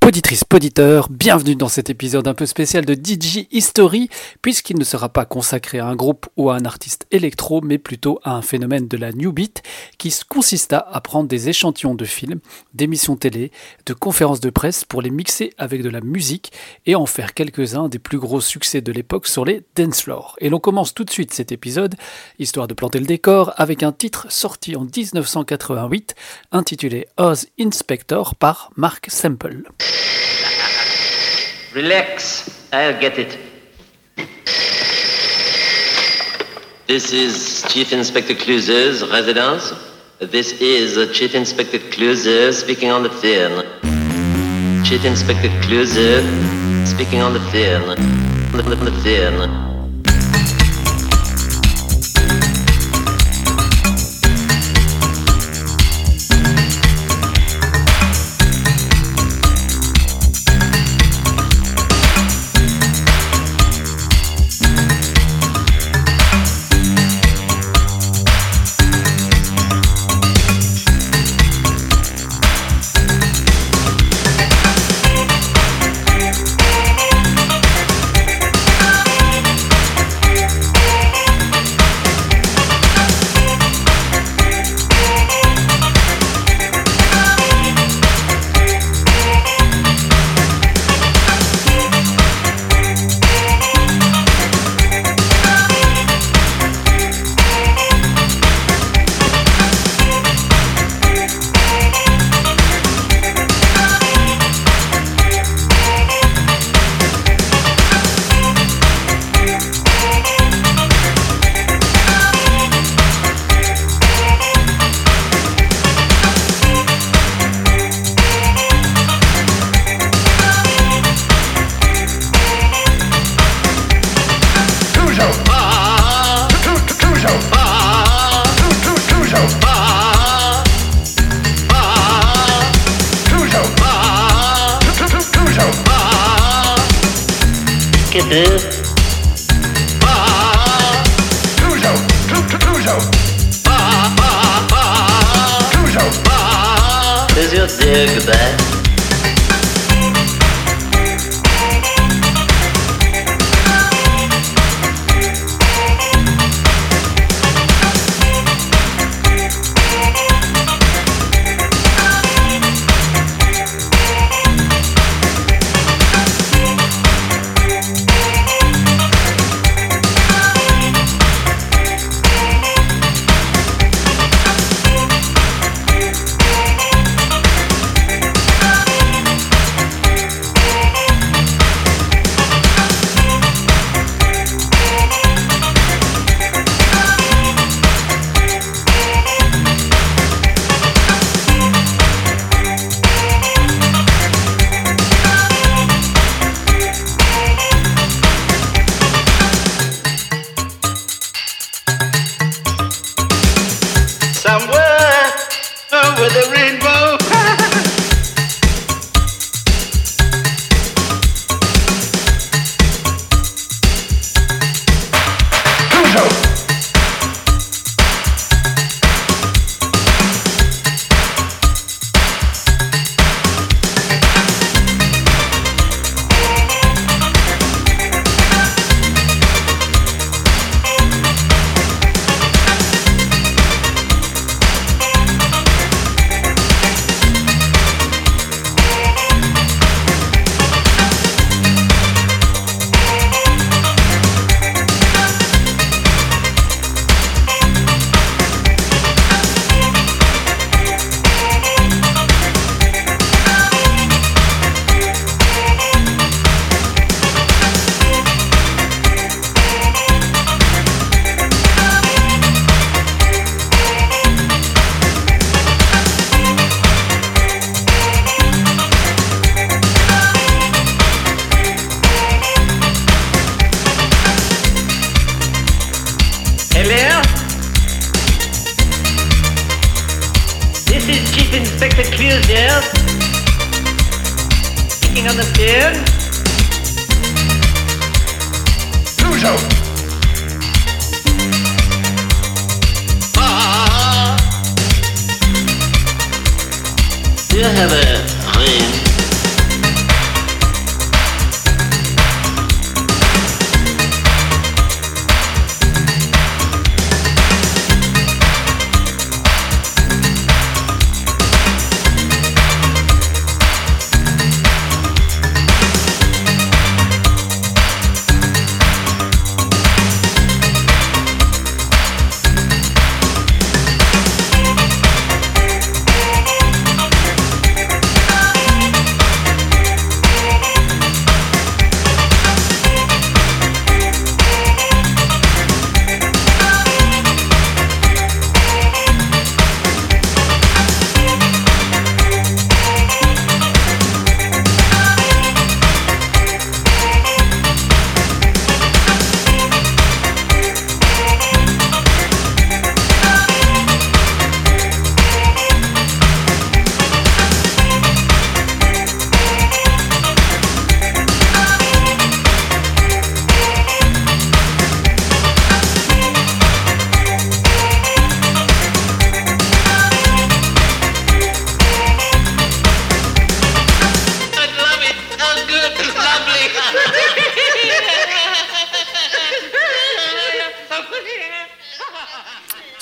Poditrice, poditeur, bienvenue dans cet épisode un peu spécial de DJ History, puisqu'il ne sera pas consacré à un groupe ou à un artiste électro, mais plutôt à un phénomène de la New Beat, qui consista à prendre des échantillons de films, d'émissions télé, de conférences de presse pour les mixer avec de la musique et en faire quelques-uns des plus gros succès de l'époque sur les dance floors. Et l'on commence tout de suite cet épisode, histoire de planter le décor, avec un titre sorti en 1988, intitulé Oz Inspector par Mark Semple. Relax, I'll get it. This is Chief Inspector Cluzer's residence. This is Chief Inspector Cluzer speaking on the phone. Chief Inspector Cluzer speaking on the phone. On the, on the phone. goodbye.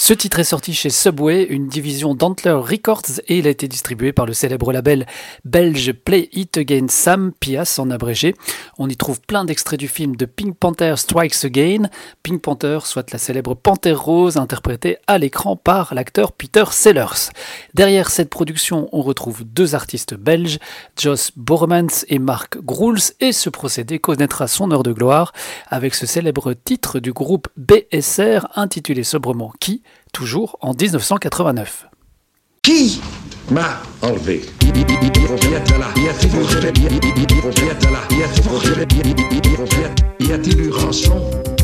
Ce titre est sorti chez Subway, une division d'Antler Records, et il a été distribué par le célèbre label belge Play It Again Sam Pias en abrégé. On y trouve plein d'extraits du film de Pink Panther Strikes Again. Pink Panther, soit la célèbre panthère rose interprétée à l'écran par l'acteur Peter Sellers. Derrière cette production, on retrouve deux artistes belges, Joss Bormans et Mark Groels, et ce procédé connaîtra son heure de gloire avec ce célèbre titre du groupe BSR intitulé sobrement Qui? Toujours en 1989. Qui m'a enlevé? Y a-t-il eu rançon?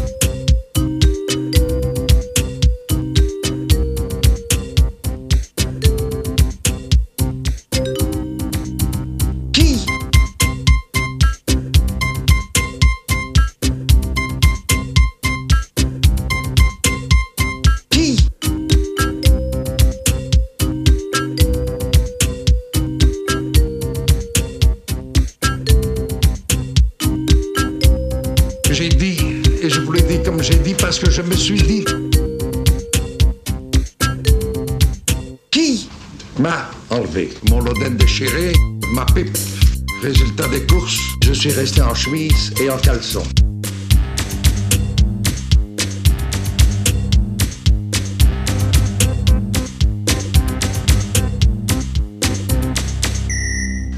Mon lodène déchiré, ma pipe Résultat des courses, je suis resté en chemise et en caleçon.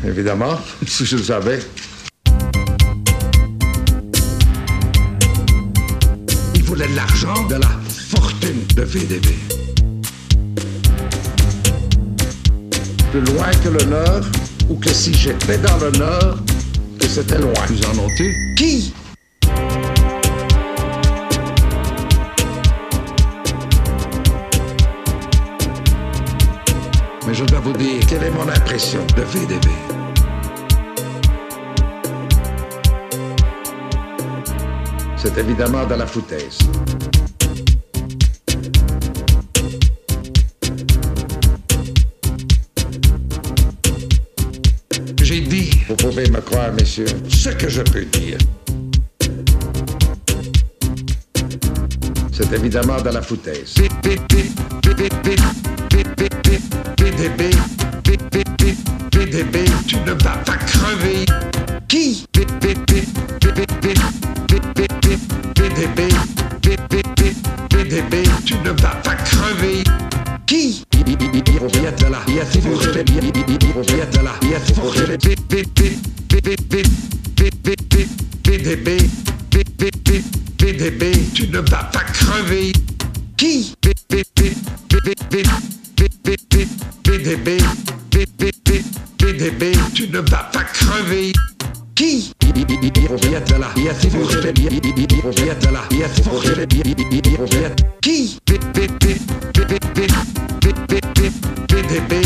Évidemment, si je le savais, voulait de l'argent, de la fortune de VDB. Plus loin que le Nord, ou que si j'étais dans le Nord, que c'était loin. Vous en notez Qui? Mais je dois vous dire quelle est mon impression de VDB. c'est évidemment dans la foutaise. Pouvez me croire, messieurs, ce que je peux dire. C'est évidemment dans la foutaise. PDB, tu ne vas pas crever. Qui PDB, tu ne vas pas crever. Qui? PDB, PDB, tu ne vas pas crever. Qui? Qui? PDB,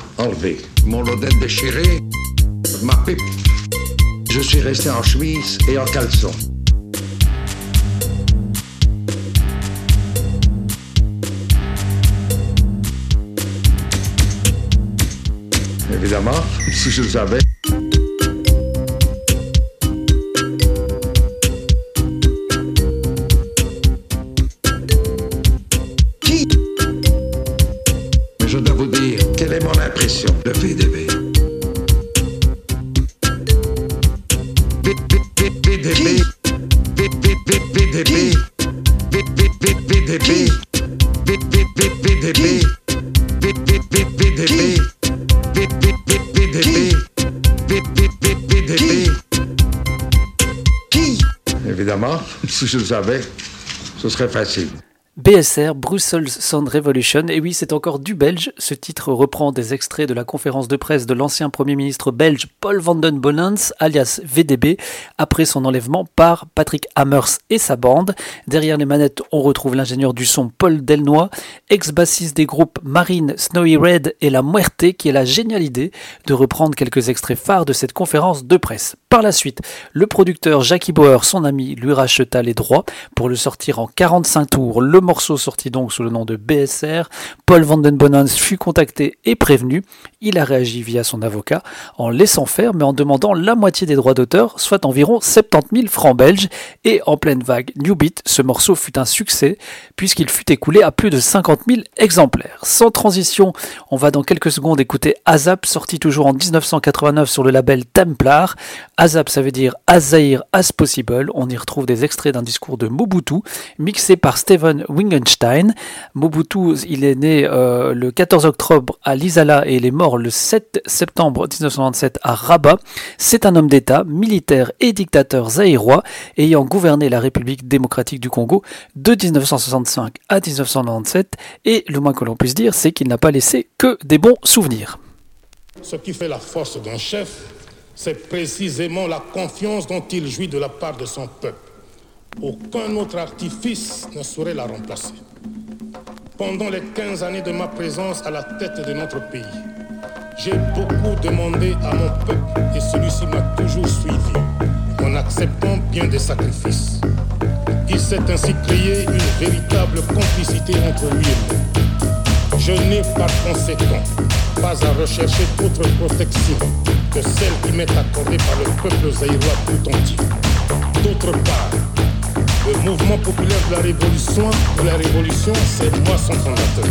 mon lodette déchiré, ma pipe Je suis resté en chemise et en caleçon. Évidemment, si je savais. si je le savais, ce serait facile. BSR, Brussels Sound Revolution, et oui c'est encore du belge, ce titre reprend des extraits de la conférence de presse de l'ancien Premier ministre belge Paul van den Bonens, alias VDB, après son enlèvement par Patrick Hammers et sa bande. Derrière les manettes on retrouve l'ingénieur du son Paul Delnoy, ex-bassiste des groupes Marine, Snowy Red et La Muerte qui a la géniale idée de reprendre quelques extraits phares de cette conférence de presse. Par la suite, le producteur Jackie Bauer, son ami, lui racheta les droits pour le sortir en 45 tours. Le morceau sorti donc sous le nom de BSR. Paul Van Den Bonans fut contacté et prévenu. Il a réagi via son avocat en laissant faire mais en demandant la moitié des droits d'auteur, soit environ 70 000 francs belges. Et en pleine vague New Beat, ce morceau fut un succès puisqu'il fut écoulé à plus de 50 000 exemplaires. Sans transition, on va dans quelques secondes écouter Azap, sorti toujours en 1989 sur le label Templar. Azap, ça veut dire Azair as possible. On y retrouve des extraits d'un discours de Mobutu, mixé par Steven Wingenstein. Mobutu, il est né euh, le 14 octobre à Lisala et il est mort le 7 septembre 1997 à Rabat. C'est un homme d'État, militaire et dictateur zaïrois, ayant gouverné la République démocratique du Congo de 1965 à 1997. Et le moins que l'on puisse dire, c'est qu'il n'a pas laissé que des bons souvenirs. Ce qui fait la force d'un chef, c'est précisément la confiance dont il jouit de la part de son peuple. Aucun autre artifice ne saurait la remplacer. Pendant les 15 années de ma présence à la tête de notre pays, j'ai beaucoup demandé à mon peuple et celui-ci m'a toujours suivi en acceptant bien des sacrifices. Il s'est ainsi créé une véritable complicité entre lui et moi. Je n'ai par conséquent pas à rechercher d'autre protection que celle qui m'est accordée par le peuple zaïrois tout entier. D'autre part, le mouvement populaire de la révolution, de la révolution, c'est moi son fondateur.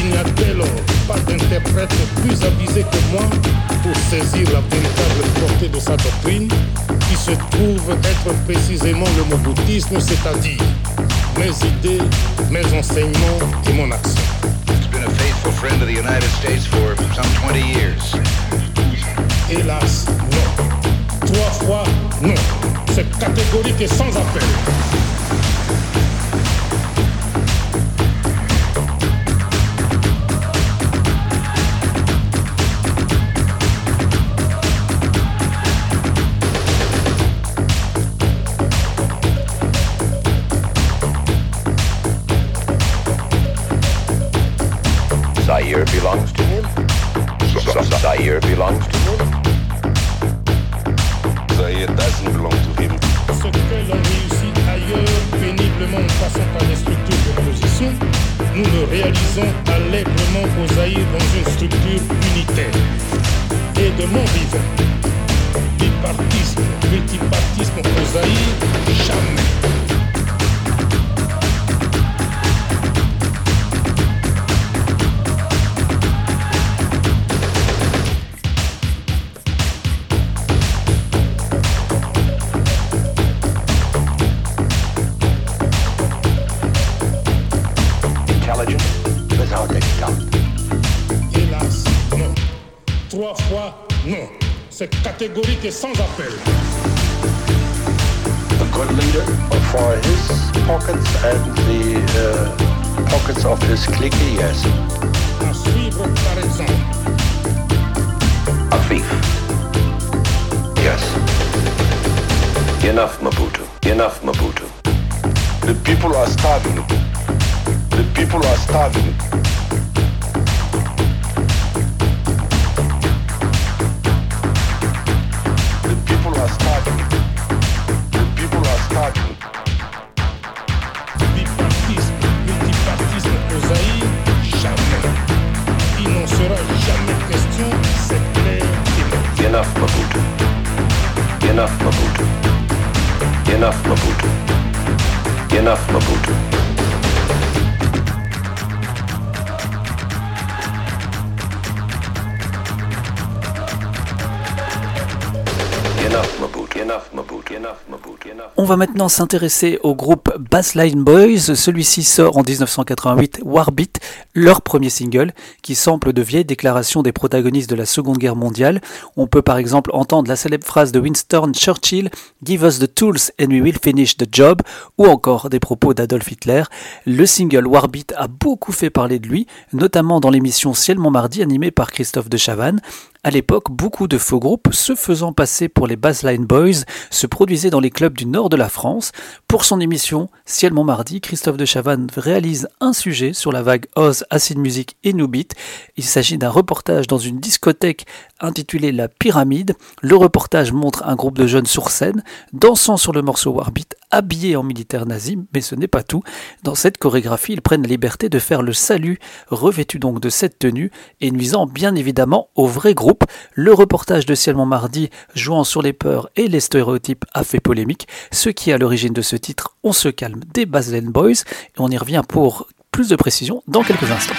Il n'y a dès lors pas d'interprète plus avisé que moi pour saisir la véritable portée de sa doctrine, qui se trouve être précisément le moboutisme, c'est-à-dire mes idées, mes enseignements et mon action. been a faithful friend of the United States for some 20 years. Hélas, non. Trois fois, non. C'est catégorique et sans appel. Zaire belongs to him. Zaire belongs to him. Ce que l'on réussit ailleurs péniblement en passant par des structures d'opposition, nous le réalisons allègrement au Zaïre dans une structure unitaire. Et de mon vivant, bipartisme, multipartisme au Zaïre, jamais. Non. C'est catégorique et sans appel. A good leader For his pockets and the uh, pockets of his clique, yes. À suivre par exemple. A thief. Yes. Enough, Maputo. Enough, Maputo. The people are starving. The people are starving. available to On va maintenant s'intéresser au groupe Bassline Boys. Celui-ci sort en 1988 Warbeat, leur premier single, qui sample de vieilles déclarations des protagonistes de la Seconde Guerre mondiale. On peut par exemple entendre la célèbre phrase de Winston Churchill Give us the tools and we will finish the job, ou encore des propos d'Adolf Hitler. Le single Warbeat a beaucoup fait parler de lui, notamment dans l'émission Ciel Montmardi animée par Christophe de Chavannes. À l'époque, beaucoup de faux groupes, se faisant passer pour les Bassline Boys, se produisaient dans les clubs du nord de la France. Pour son émission Ciel Montmardi, Christophe de Chavannes réalise un sujet sur la vague Oz, Acid Music et New Beat. Il s'agit d'un reportage dans une discothèque intitulée La Pyramide. Le reportage montre un groupe de jeunes sur scène, dansant sur le morceau Warbeat, habillés en militaire nazi, mais ce n'est pas tout. Dans cette chorégraphie, ils prennent la liberté de faire le salut, revêtus donc de cette tenue, et nuisant bien évidemment au vrai groupe le reportage de Ciel Montmardi jouant sur les peurs et les stéréotypes a fait polémique, ce qui est à l'origine de ce titre On se calme des Baslen Boys, et on y revient pour plus de précision dans quelques instants.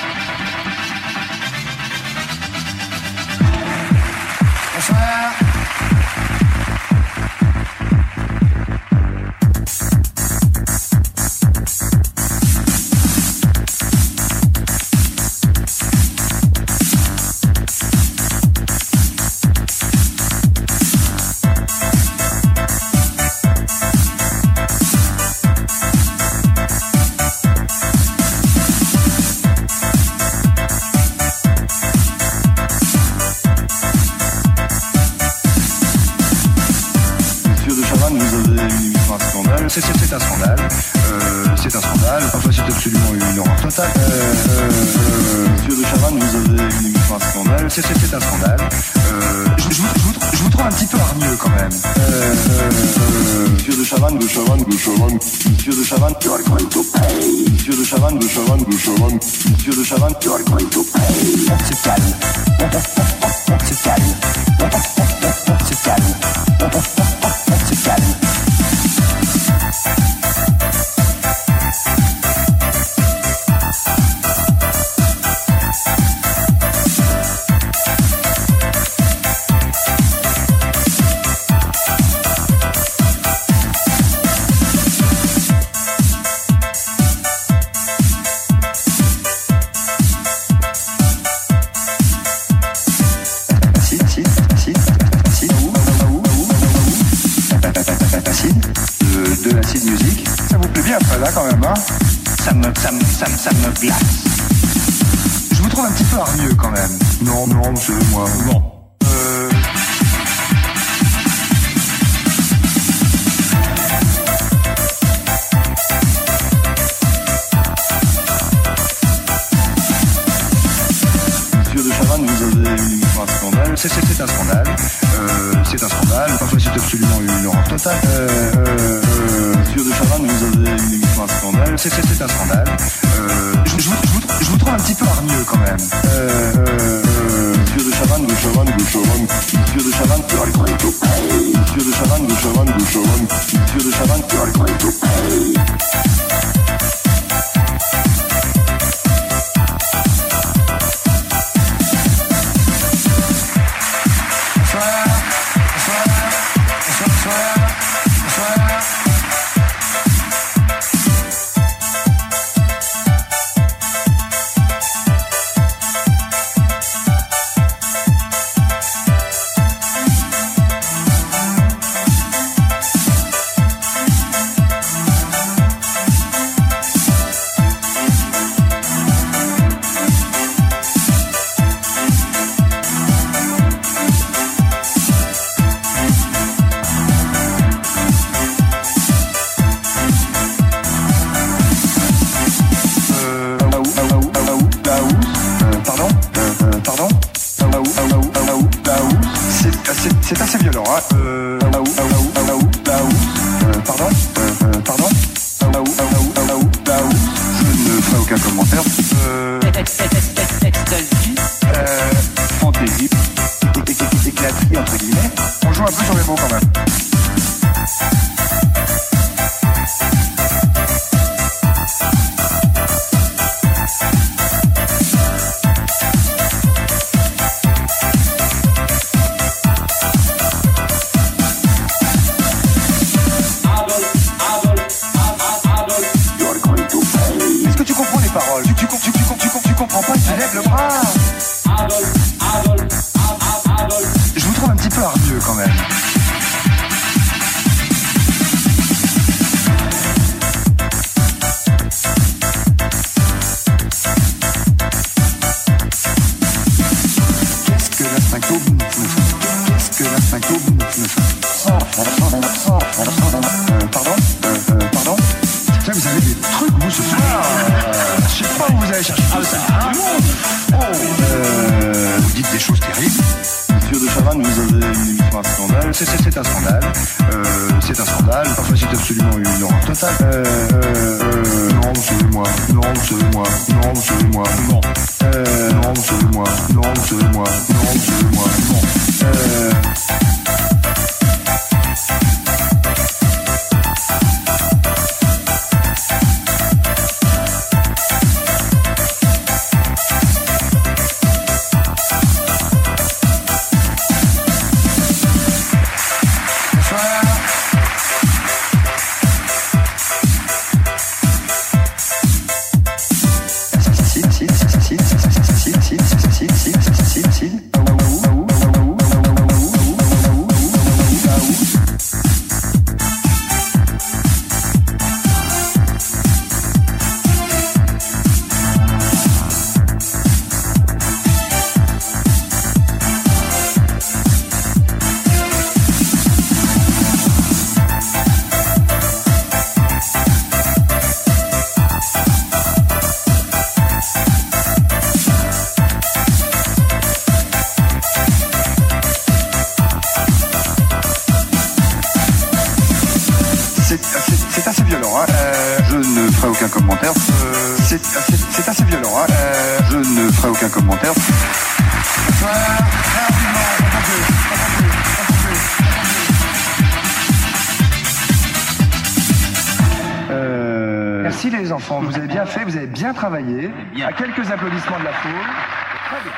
Merci les enfants, vous avez bien fait, vous avez bien travaillé. À quelques applaudissements de la foule. Très bien.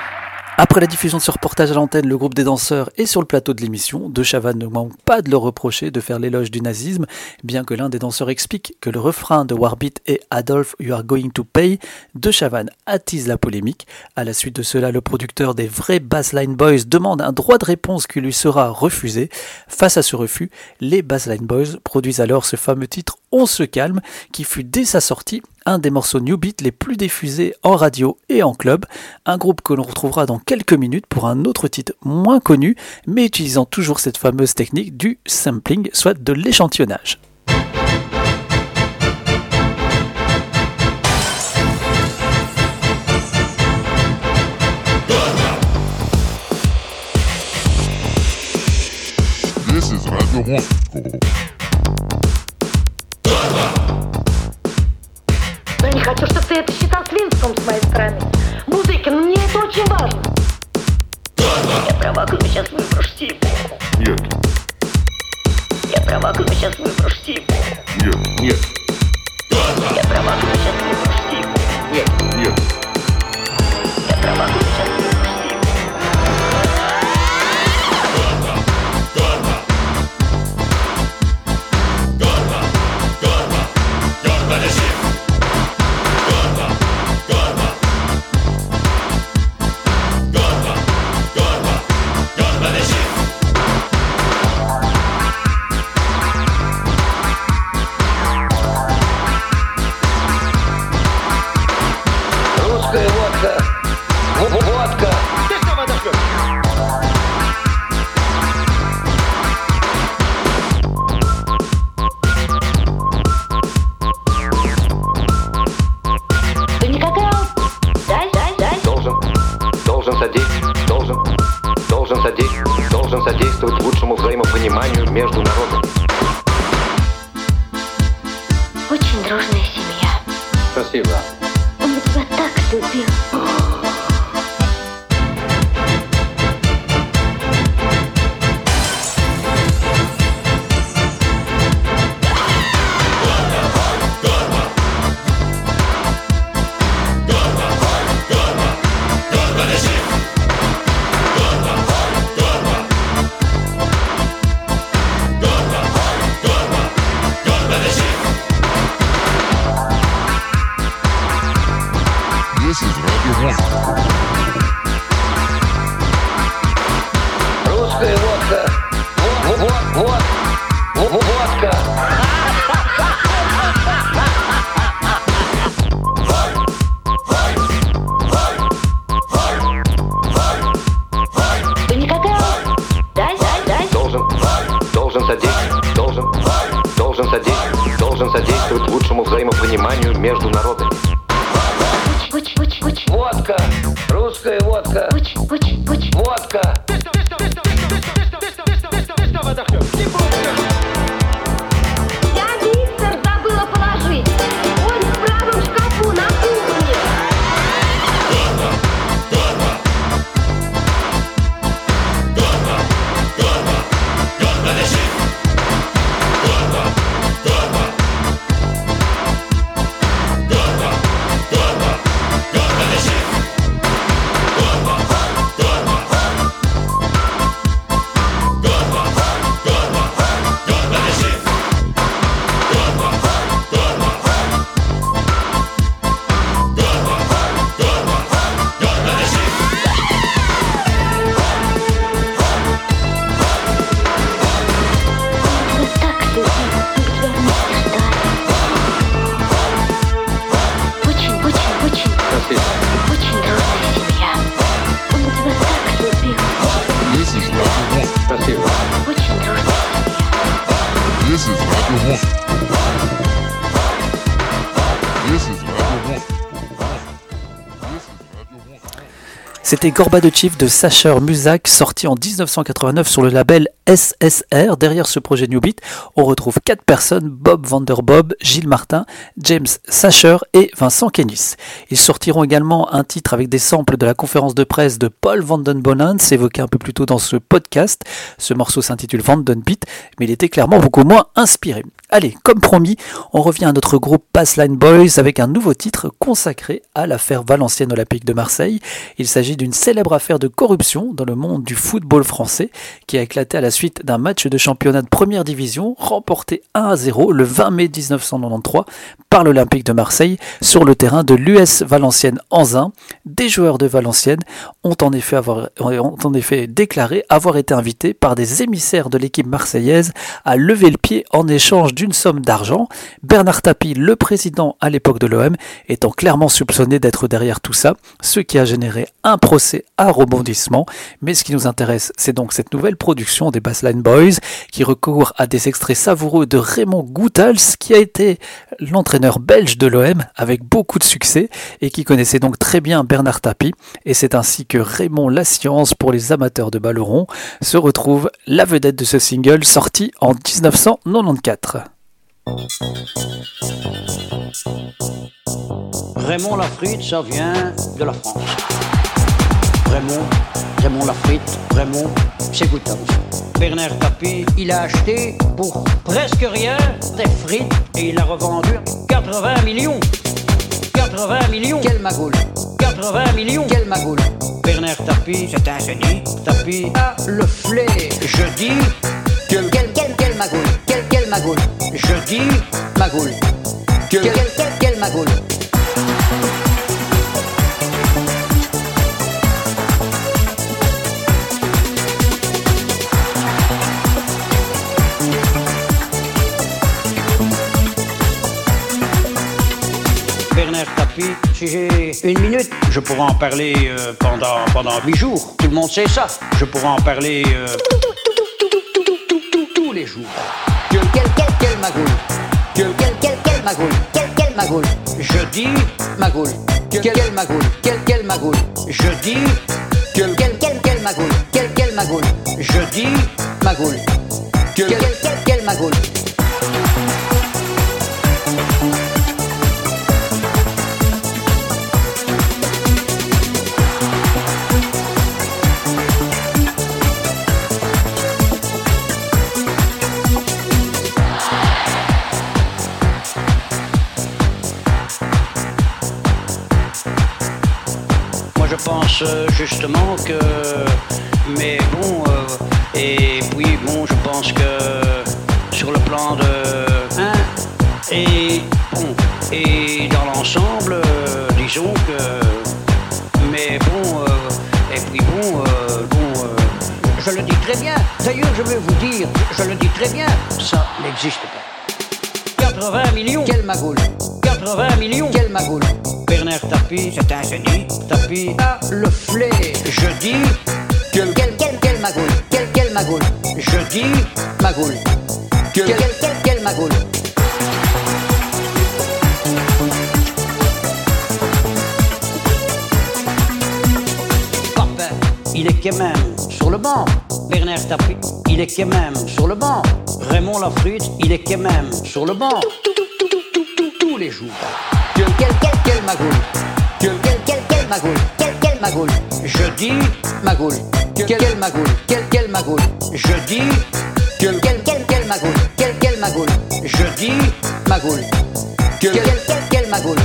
Après la diffusion de ce reportage à l'antenne, le groupe des danseurs est sur le plateau de l'émission. De Chavannes ne manque pas de leur reprocher de faire l'éloge du nazisme, bien que l'un des danseurs explique que le refrain de Warbeat est Adolf, you are going to pay. De Chavannes attise la polémique. À la suite de cela, le producteur des vrais Bassline Boys demande un droit de réponse qui lui sera refusé. Face à ce refus, les Bassline Boys produisent alors ce fameux titre On se calme, qui fut dès sa sortie un des morceaux New Beat les plus diffusés en radio et en club, un groupe que l'on retrouvera dans quelques minutes pour un autre titre moins connu, mais utilisant toujours cette fameuse technique du sampling, soit de l'échantillonnage. Не хочу, чтобы ты это считал свинством с моей стороны. Музыкин, мне это очень важно. Я провокую, сейчас выброшу типу. Нет, Я провокую, сейчас выброшу типу. нет, нет, C'était Gorbachev de Sacher Musak, sorti en 1989 sur le label SSR. Derrière ce projet New Beat, on retrouve quatre personnes Bob Vanderbob, Gilles Martin, James Sacher et Vincent Kennis. Ils sortiront également un titre avec des samples de la conférence de presse de Paul Vandenbonans, évoqué un peu plus tôt dans ce podcast. Ce morceau s'intitule Vandenbeat, mais il était clairement beaucoup moins inspiré. Allez, comme promis, on revient à notre groupe Passline Boys avec un nouveau titre consacré à l'affaire Valenciennes Olympique de Marseille. Il s'agit d'une célèbre affaire de corruption dans le monde du football français qui a éclaté à la suite d'un match de championnat de première division remporté 1 à 0 le 20 mai 1993 par l'Olympique de Marseille sur le terrain de l'US Valenciennes Anzin. Des joueurs de Valenciennes ont en effet, ont en effet déclaré avoir été invités par des émissaires de l'équipe marseillaise à lever le pied en échange d'une somme d'argent. Bernard Tapie, le président à l'époque de l'OM, étant clairement soupçonné d'être derrière tout ça, ce qui a généré un procès à rebondissement. Mais ce qui nous intéresse, c'est donc cette nouvelle production des Bassline Boys qui recourt à des extraits savoureux de Raymond Goethals, qui a été l'entraîneur belge de l'OM avec beaucoup de succès et qui connaissait donc très bien Bernard Tapie. Et c'est ainsi que Raymond La Science, pour les amateurs de ballon se retrouve la vedette de ce single sorti en 1994. Raymond Lafrite, ça vient de la France. Raymond, Raymond Lafrite, Raymond, c'est Goethals. Bernard Tapie, il a acheté pour presque rien des frites et il a revendu 80 millions. 80 millions. Quelle magoule 80 millions. Quelle magoule Bernard Tapie, c'est un génie. Tapie a le flair. Je dis. Quelle, quelle, quelle, quelle magoule Quelle, quelle magoule Je dis magoule. Quelle, quelle, quelle, quelle magoule Tapie, si j'ai une minute, je pourrais en parler euh, pendant, pendant huit jours. Tout le monde sait ça. Je pourrais en parler euh, tous les jours. Quelle, quelle, quelle, magoule Quelle, quelle, quelle, magoule Quelle, quelle magoule Je dis magoule. Quelle, quelle magoule Quelle, quelle magoule Je dis quelle, quelle, quelle, magoule Quelle, quelle magoule Je dis magoule. Quelle, quelle, quelle magoule justement que. Mais bon, euh, et puis bon, je pense que sur le plan de. Hein, et bon, et dans l'ensemble, euh, disons que. Mais bon, euh, et puis bon, bon. je le dis très bien. D'ailleurs, je vais vous dire, je le dis très bien, ça n'existe pas. 80 millions. Quelle magoule 80 millions. Quelle magoule tonnerre tapis, c'est un génie, tapis a le flé. Je dis, quel, quel, quel, quel magoule, quel, quel magoule. Je dis, magoule, quel, quel, quel, quel magoule. Papin, il est quand même sur le banc. Bernard Tapie, il est quand même sur le banc. Raymond Lafrute, il est quand même sur le banc. Tous les jours. Quel, quel, quel, quel magoule. Quel, quel, quel, quel magoule. Quel, quel magoule. Je dis magoule. Quel, quel magoule. Quel, quel magoule. Je dis quel, quel, quel, quel magoule. Quel, quel magoule. Je dis magoule. Quel, quel, quel, quel magoule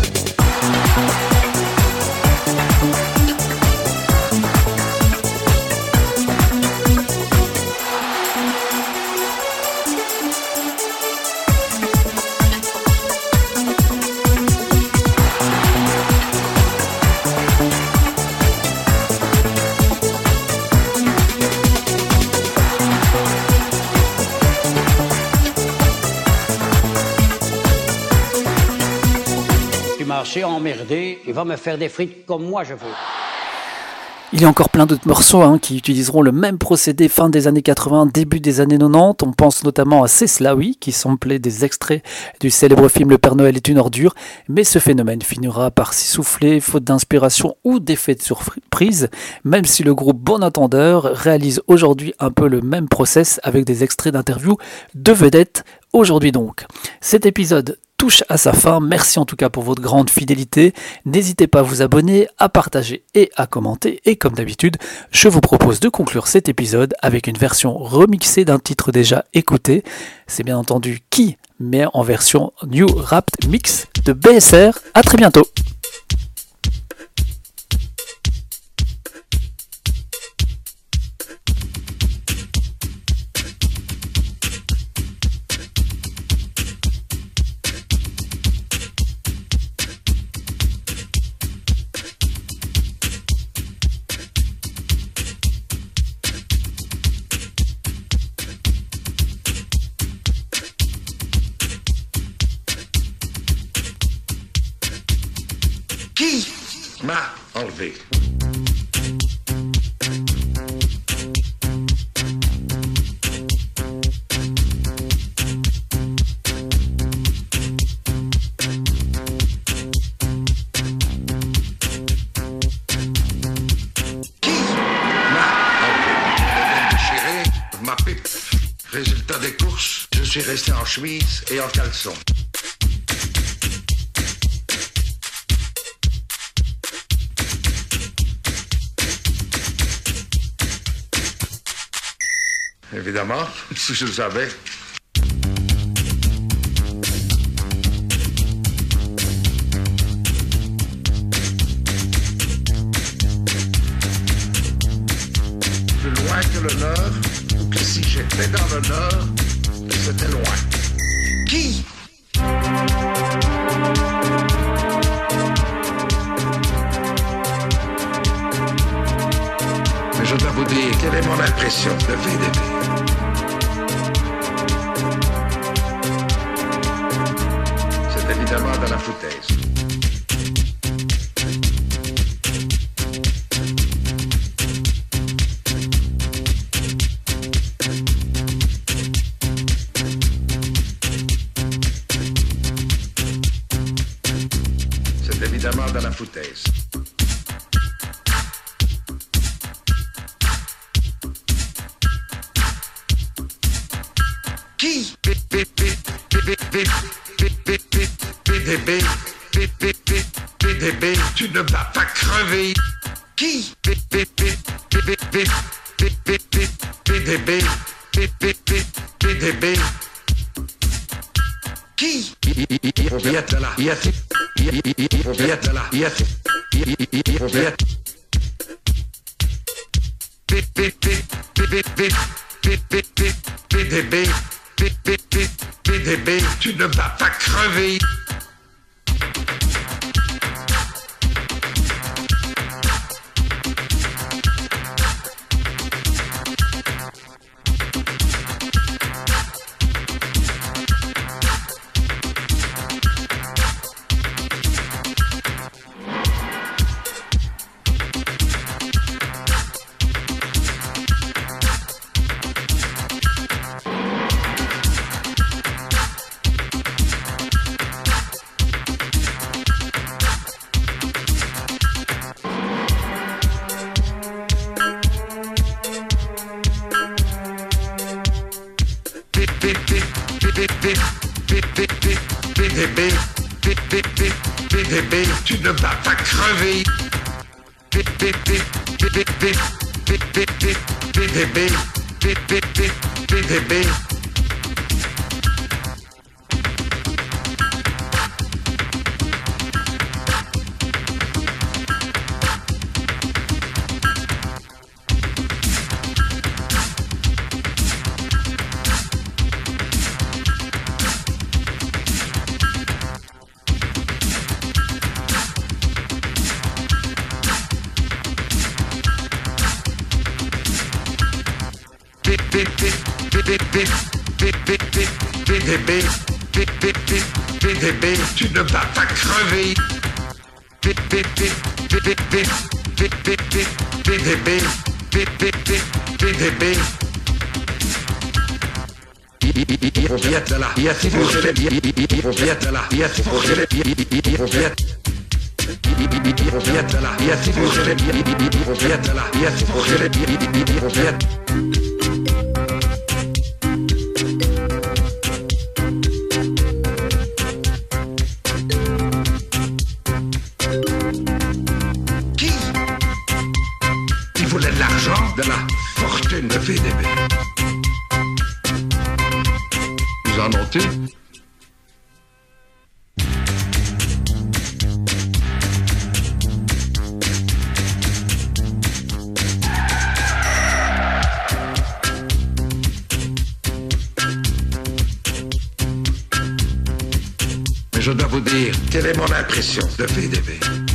marché emmerdé, il va me faire des frites comme moi je veux. Il y a encore plein d'autres morceaux hein, qui utiliseront le même procédé fin des années 80, début des années 90. On pense notamment à Ceslawi qui samplait des extraits du célèbre film Le Père Noël est une ordure. Mais ce phénomène finira par s'y souffler, faute d'inspiration ou d'effet de surprise, même si le groupe Bon Entendeur réalise aujourd'hui un peu le même process avec des extraits d'interviews de vedettes. Aujourd'hui donc, cet épisode à sa fin. Merci en tout cas pour votre grande fidélité. N'hésitez pas à vous abonner, à partager et à commenter. Et comme d'habitude, je vous propose de conclure cet épisode avec une version remixée d'un titre déjà écouté. C'est bien entendu qui, mais en version New Rap Mix de BSR. À très bientôt. Résultat des courses, je suis resté en chemise et en caleçon. Évidemment, si je le savais. Qui PDB PDB Tu ne vas pas crever Qui PDB PDB Qui Yatala Yatala Yati PDB PDB Tu ne vas pas crever PDB, PDB, tu ne vas pas crever. PDB, PDB. PDB, tu ne vas pas crever. PDB, de la fortune de PDB. Vous en notez Mais je dois vous dire, quelle est mon impression de PDB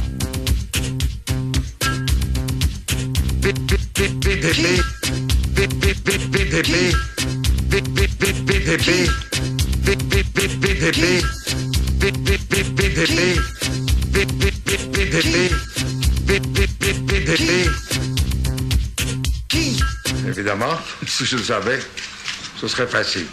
Évidemment, si je le savais, ce serait facile.